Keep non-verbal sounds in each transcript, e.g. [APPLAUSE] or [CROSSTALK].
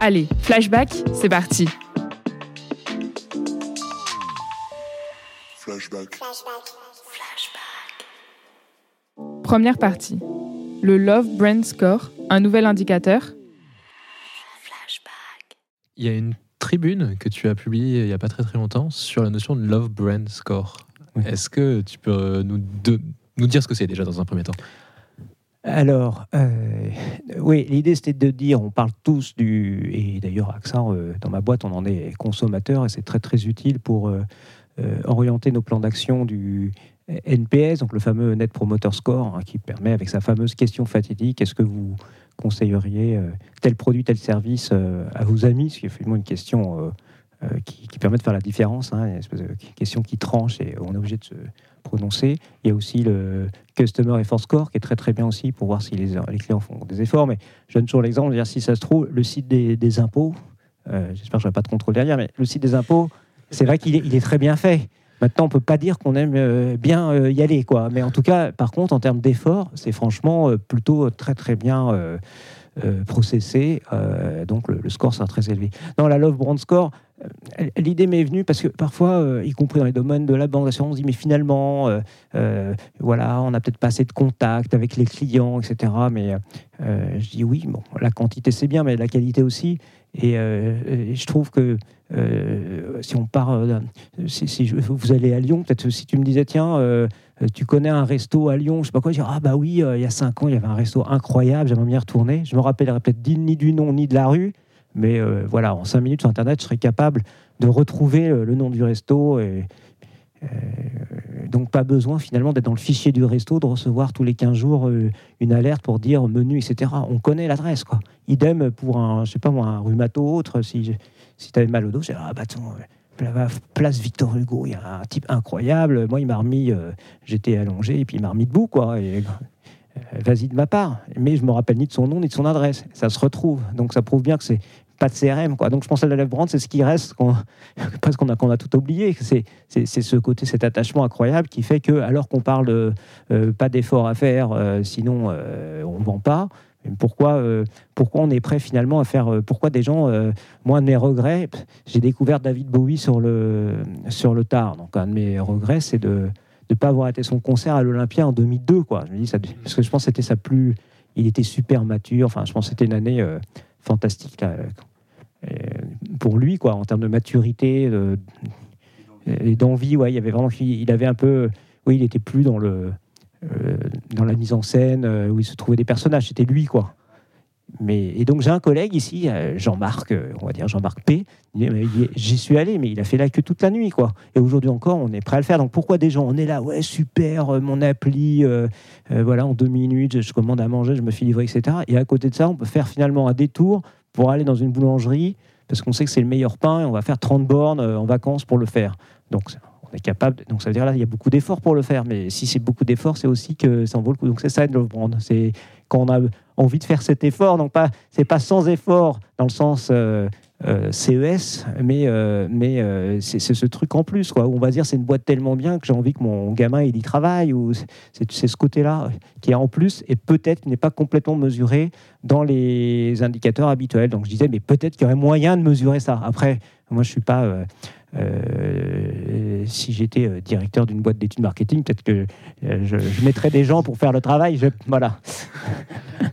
Allez, flashback, c'est parti. Flashback. Première partie. Le Love Brand Score, un nouvel indicateur. Il y a une tribune que tu as publiée il n'y a pas très très longtemps sur la notion de Love Brand Score. Est-ce que tu peux nous, de- nous dire ce que c'est déjà dans un premier temps? Alors, euh, oui, l'idée c'était de dire, on parle tous du, et d'ailleurs AXA, euh, dans ma boîte, on en est consommateur et c'est très très utile pour euh, orienter nos plans d'action du NPS, donc le fameux Net Promoter Score, hein, qui permet avec sa fameuse question fatidique, est-ce que vous conseilleriez tel produit, tel service à vos amis? Ce qui est finalement une question qui, qui permet de faire la différence, hein, une espèce de question qui tranche et on est obligé de se Il y a aussi le Customer Effort Score qui est très très bien aussi pour voir si les, clients font des efforts. Mais je donne toujours l'exemple, dire, si ça se trouve, le site des, impôts, euh, j'espère que je n'aurai pas de contrôle derrière, mais le site des impôts, c'est vrai qu'il est, très bien fait. Maintenant, on ne peut pas dire qu'on aime euh, bien euh, y aller, quoi. Mais en tout cas, par contre, en termes d'effort, c'est franchement plutôt très très bien processé. Donc le, score sera très élevé. Dans la Love Brand Score, l'idée m'est venue parce que parfois, euh, y compris dans les domaines de la banque on se dit mais finalement, euh, euh, voilà, on n'a peut-être pas assez de contact avec les clients, etc. Mais euh, je dis oui, bon, la quantité c'est bien, mais la qualité aussi. Et, euh, je trouve que euh, si on part, euh, si, vous allez à Lyon, peut-être si tu me disais tiens, euh, tu connais un resto à Lyon, je sais pas quoi, je dis ah bah oui, euh, il y a cinq ans, il y avait un resto incroyable, j'aimerais bien retourner. Je me rappellerai peut-être ni du nom ni de la rue, mais euh, voilà, en cinq minutes sur Internet, je serais capable de retrouver euh, le nom du resto. Et, euh, donc pas besoin finalement d'être dans le fichier du resto, de recevoir tous les 15 jours une alerte pour dire menu, etc. On connaît l'adresse. quoi. Idem pour un, je sais pas un rhumato autre, si, si tu avais mal au dos, dis, ah bah pla- place Victor Hugo, il y a un type incroyable, moi il m'a remis, j'étais allongé et puis il m'a remis debout, quoi. Vas-y de ma part, mais je me rappelle ni de son nom ni de son adresse. Ça se retrouve, donc ça prouve bien que c'est pas de CRM. Donc je pense à la Lèvre Brand, c'est ce qui reste, qu'on- [LAUGHS] parce qu'on a, tout oublié. C'est ce côté, cet attachement incroyable qui fait que, alors qu'on parle de, euh, pas d'efforts à faire, euh, sinon euh, on ne vend pas. Pourquoi, euh, pourquoi on est prêt finalement à faire euh, Pourquoi des gens, euh, moi, un de mes regrets, j'ai découvert David Bowie sur le, sur le tard. Donc, un de mes regrets, c'est de ne pas avoir été son concert à l'Olympia en 2002. Quoi. Je me dis parce que je pense que c'était sa plus. Il était super mature. Enfin, je pense que c'était une année euh, fantastique là, euh, pour lui, quoi, en termes de maturité de- et d'envie. Ouais, il avait vraiment. Il avait un peu. Oui, il était plus dans le euh, dans la mise en scène euh, où il se trouvait des personnages. C'était lui, quoi. Et donc j'ai un collègue ici, euh, Jean-Marc, euh, on va dire Jean-Marc P. J'y suis allé, mais il a fait la queue toute la nuit, quoi. Et aujourd'hui encore, on est prêt à le faire. Donc pourquoi des gens On est là, ouais, super, euh, mon appli, voilà, en deux minutes, je commande à manger, je me fais livrer, etc. Et à côté de ça, on peut faire finalement un détour pour aller dans une boulangerie parce qu'on sait que c'est le meilleur pain et on va faire 30 bornes en vacances pour le faire. Donc on est capable. Donc ça veut dire là, il y a beaucoup d'efforts pour le faire. Mais si c'est beaucoup d'efforts, c'est aussi que ça en vaut le coup. Donc c'est ça de Love Brand. C'est quand on a envie de faire cet effort. Donc pas, c'est pas sans effort dans le sens euh, euh, CES, mais euh, mais c'est ce truc en plus quoi. On va dire c'est une boîte tellement bien que j'ai envie que mon gamin il y travaille. Ou c'est ce côté-là qui est en plus et peut-être n'est pas complètement mesuré dans les indicateurs habituels. Donc je disais mais peut-être qu'il y aurait moyen de mesurer ça. Après moi je suis pas si j'étais euh, directeur d'une boîte d'études marketing, peut-être que euh, je, je mettrais des gens pour faire le travail. Je, voilà. [LAUGHS]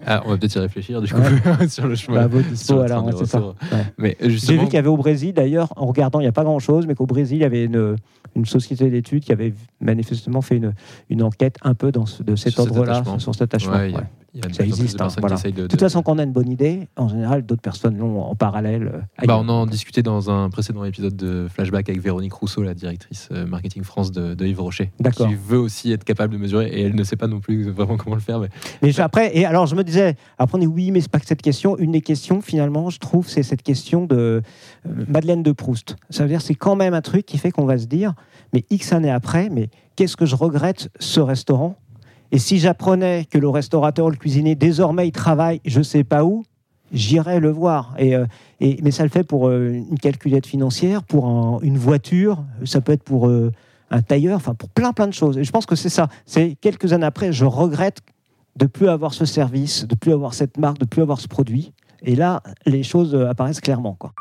Ah, on va peut-être y réfléchir du coup [LAUGHS] sur le chemin. Bah, vos dispo, alors, c'est ça. Ouais. Mais J'ai vu qu'il y avait au Brésil, d'ailleurs, en regardant, il n'y a pas grand-chose, mais qu'au Brésil, il y avait une, une société d'études qui avait manifestement fait une, une enquête un peu dans ce- de cet ordre-là, attachement. sur cet attachement. Ouais, il y a- Ça existe, de hein, voilà. de. De toute façon, quand on a une bonne idée, en général, d'autres personnes l'ont en parallèle. euh, Bah, on en discutait dans un précédent épisode de Flashback avec Véronique Rousseau, la directrice euh, marketing France de, de Yves Rocher, qui veut aussi être capable de mesurer et elle ne sait pas non plus vraiment comment le faire. Mais après, et alors je me disais, après on dit oui, mais c'est pas que cette question. Une des questions, finalement, je trouve, c'est cette question de euh, Madeleine de Proust. Ça veut dire, c'est quand même un truc qui fait qu'on va se dire, mais X années après, mais qu'est-ce que je regrette ce restaurant? Et si j'apprenais que le restaurateur, le cuisinier, désormais, il travaille, je sais pas où, j'irais le voir. Et, euh, mais ça le fait pour euh, une calculette financière, pour un- une voiture, ça peut être pour euh, un tailleur, enfin pour plein plein de choses. Et je pense que c'est ça. C'est quelques années après, je regrette de plus avoir ce service, de plus avoir cette marque, de plus avoir ce produit. Et là, les choses apparaissent clairement. Quoi.